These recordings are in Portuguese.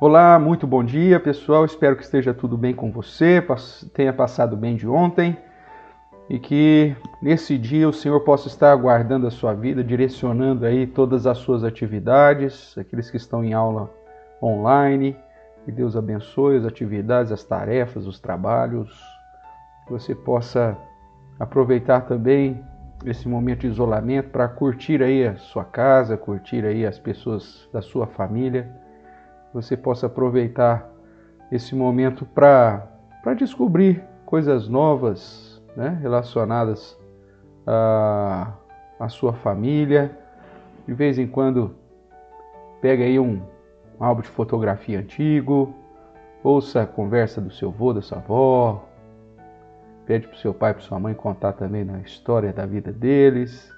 Olá, muito bom dia, pessoal. Espero que esteja tudo bem com você, tenha passado bem de ontem e que nesse dia o Senhor possa estar guardando a sua vida, direcionando aí todas as suas atividades, aqueles que estão em aula online. Que Deus abençoe as atividades, as tarefas, os trabalhos. Que você possa aproveitar também esse momento de isolamento para curtir aí a sua casa, curtir aí as pessoas da sua família você possa aproveitar esse momento para descobrir coisas novas né, relacionadas à, à sua família. De vez em quando, pega aí um, um álbum de fotografia antigo, ouça a conversa do seu avô, da sua avó, pede para o seu pai, para sua mãe contar também a história da vida deles.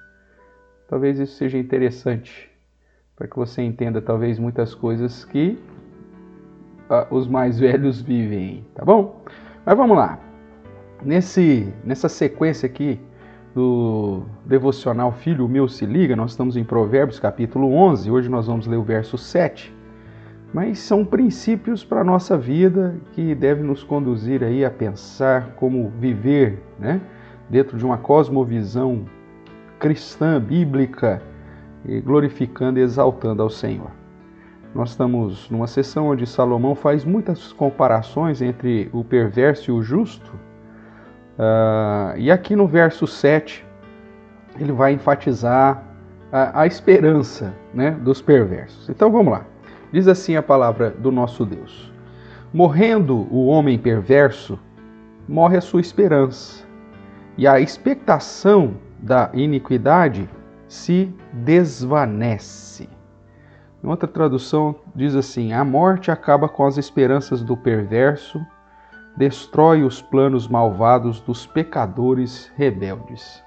Talvez isso seja interessante para que você entenda talvez muitas coisas que uh, os mais velhos vivem, tá bom? Mas vamos lá. Nesse, nessa sequência aqui do devocional Filho Meu Se Liga, nós estamos em Provérbios capítulo 11, hoje nós vamos ler o verso 7. Mas são princípios para a nossa vida que devem nos conduzir aí a pensar como viver, né? Dentro de uma cosmovisão cristã, bíblica, glorificando e exaltando ao Senhor. Nós estamos numa sessão onde Salomão faz muitas comparações entre o perverso e o justo. Uh, e aqui no verso 7, ele vai enfatizar a, a esperança né, dos perversos. Então vamos lá. Diz assim a palavra do nosso Deus: Morrendo o homem perverso, morre a sua esperança, e a expectação da iniquidade se desvanece. Em outra tradução diz assim: A morte acaba com as esperanças do perverso, destrói os planos malvados dos pecadores rebeldes.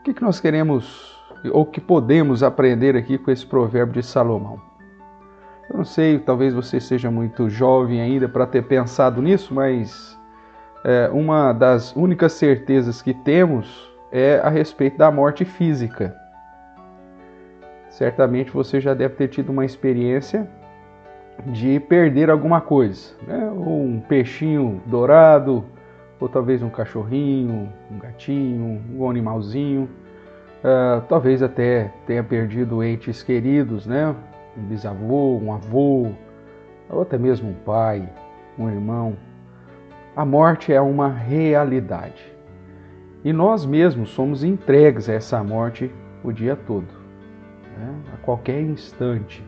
O que, que nós queremos ou que podemos aprender aqui com esse provérbio de Salomão? Eu não sei, talvez você seja muito jovem ainda para ter pensado nisso, mas é, uma das únicas certezas que temos é a respeito da morte física. Certamente você já deve ter tido uma experiência de perder alguma coisa, né? um peixinho dourado, ou talvez um cachorrinho, um gatinho, um animalzinho, uh, talvez até tenha perdido entes queridos, né? um bisavô, um avô, ou até mesmo um pai, um irmão. A morte é uma realidade. E nós mesmos somos entregues a essa morte o dia todo. Né? A qualquer instante,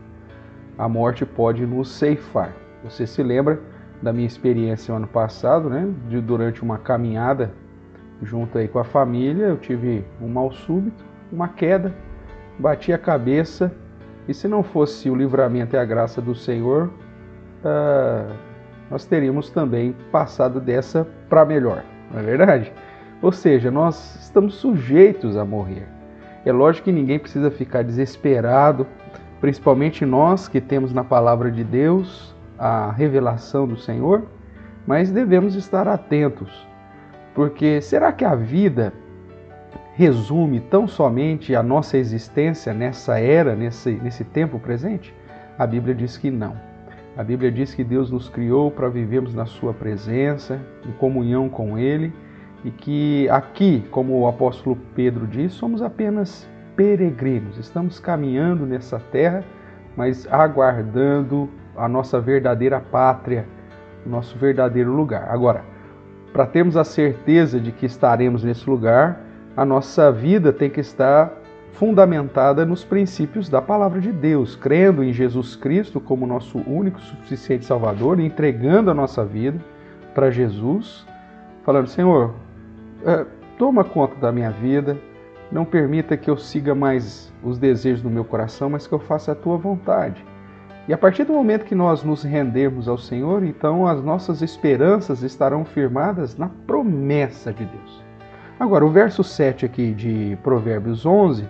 a morte pode nos ceifar. Você se lembra da minha experiência no ano passado, né? De, durante uma caminhada junto aí com a família, eu tive um mal súbito, uma queda, bati a cabeça e se não fosse o livramento e a graça do Senhor, uh, nós teríamos também passado dessa para melhor, não é verdade? Ou seja, nós estamos sujeitos a morrer. É lógico que ninguém precisa ficar desesperado, principalmente nós que temos na palavra de Deus a revelação do Senhor, mas devemos estar atentos, porque será que a vida resume tão somente a nossa existência nessa era, nesse, nesse tempo presente? A Bíblia diz que não. A Bíblia diz que Deus nos criou para vivermos na Sua presença, em comunhão com Ele e que aqui, como o apóstolo Pedro diz, somos apenas peregrinos, estamos caminhando nessa terra, mas aguardando a nossa verdadeira pátria, nosso verdadeiro lugar. Agora, para termos a certeza de que estaremos nesse lugar, a nossa vida tem que estar fundamentada nos princípios da palavra de Deus, crendo em Jesus Cristo como nosso único suficiente Salvador, entregando a nossa vida para Jesus, falando: Senhor, é, toma conta da minha vida, não permita que eu siga mais os desejos do meu coração, mas que eu faça a tua vontade. E a partir do momento que nós nos rendermos ao Senhor, então as nossas esperanças estarão firmadas na promessa de Deus. Agora, o verso 7 aqui de Provérbios 11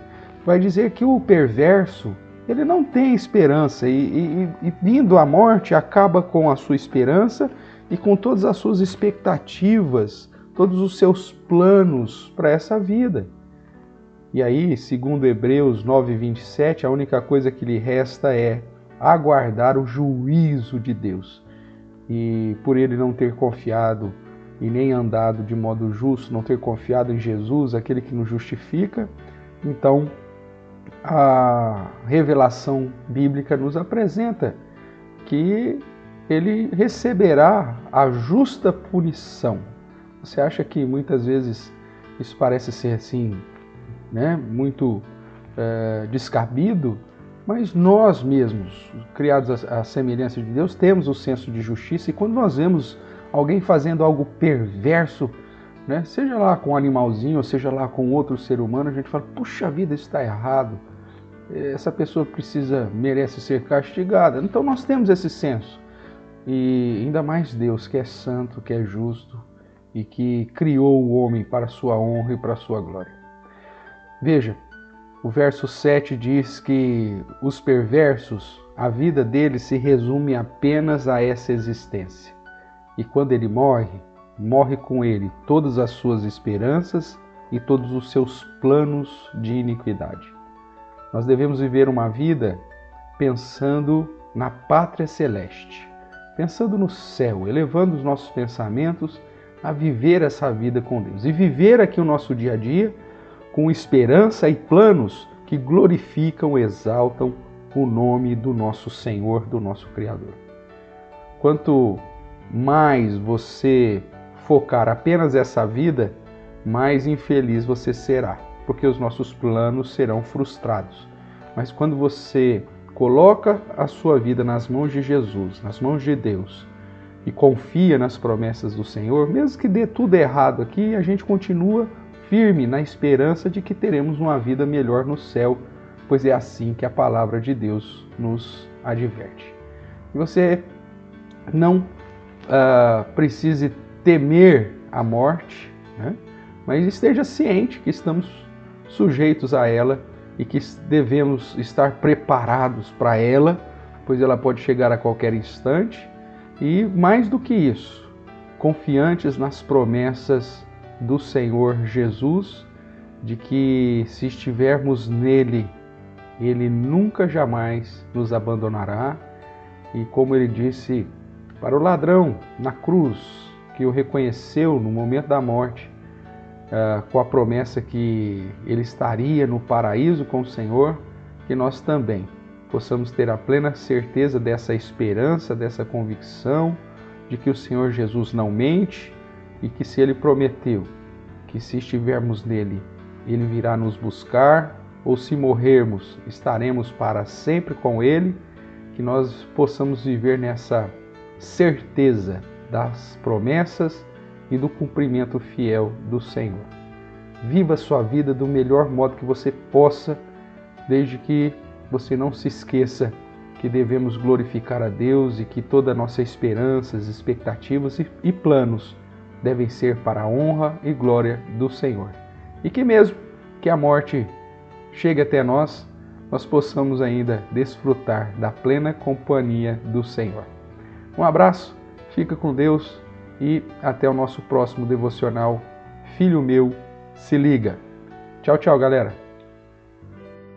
vai dizer que o perverso ele não tem esperança e, e, e vindo a morte acaba com a sua esperança e com todas as suas expectativas todos os seus planos para essa vida. E aí, segundo Hebreus 9:27, a única coisa que lhe resta é aguardar o juízo de Deus. E por ele não ter confiado e nem andado de modo justo, não ter confiado em Jesus, aquele que nos justifica, então a revelação bíblica nos apresenta que ele receberá a justa punição. Você acha que muitas vezes isso parece ser assim, né, muito é, descabido? Mas nós mesmos, criados à semelhança de Deus, temos o senso de justiça e quando nós vemos alguém fazendo algo perverso, né, seja lá com um animalzinho, ou seja lá com outro ser humano, a gente fala: puxa vida, isso está errado. Essa pessoa precisa, merece ser castigada. Então nós temos esse senso. E ainda mais Deus, que é santo, que é justo e que criou o homem para sua honra e para sua glória. Veja, o verso 7 diz que os perversos, a vida deles se resume apenas a essa existência. E quando ele morre, morre com ele todas as suas esperanças e todos os seus planos de iniquidade. Nós devemos viver uma vida pensando na pátria celeste, pensando no céu, elevando os nossos pensamentos a viver essa vida com Deus e viver aqui o nosso dia a dia com esperança e planos que glorificam, exaltam o nome do nosso Senhor, do nosso Criador. Quanto mais você focar apenas essa vida, mais infeliz você será, porque os nossos planos serão frustrados. Mas quando você coloca a sua vida nas mãos de Jesus, nas mãos de Deus, e confia nas promessas do Senhor, mesmo que dê tudo errado aqui, a gente continua firme na esperança de que teremos uma vida melhor no céu, pois é assim que a palavra de Deus nos adverte. E você não uh, precise temer a morte, né? mas esteja ciente que estamos sujeitos a ela e que devemos estar preparados para ela, pois ela pode chegar a qualquer instante e mais do que isso, confiantes nas promessas do Senhor Jesus, de que se estivermos nele, ele nunca jamais nos abandonará. E como ele disse para o ladrão na cruz, que o reconheceu no momento da morte, uh, com a promessa que ele estaria no paraíso com o Senhor, que nós também possamos ter a plena certeza dessa esperança, dessa convicção de que o Senhor Jesus não mente e que se ele prometeu que se estivermos nele, ele virá nos buscar, ou se morrermos, estaremos para sempre com ele, que nós possamos viver nessa certeza das promessas e do cumprimento fiel do Senhor. Viva a sua vida do melhor modo que você possa, desde que você não se esqueça que devemos glorificar a Deus e que toda a nossa esperanças, expectativas e, planos devem ser para a honra e glória do Senhor. E que mesmo que a morte chegue até nós, nós possamos ainda desfrutar da plena companhia do Senhor. Um abraço, fica com Deus e até o nosso próximo devocional. Filho meu, se liga. Tchau, tchau, galera.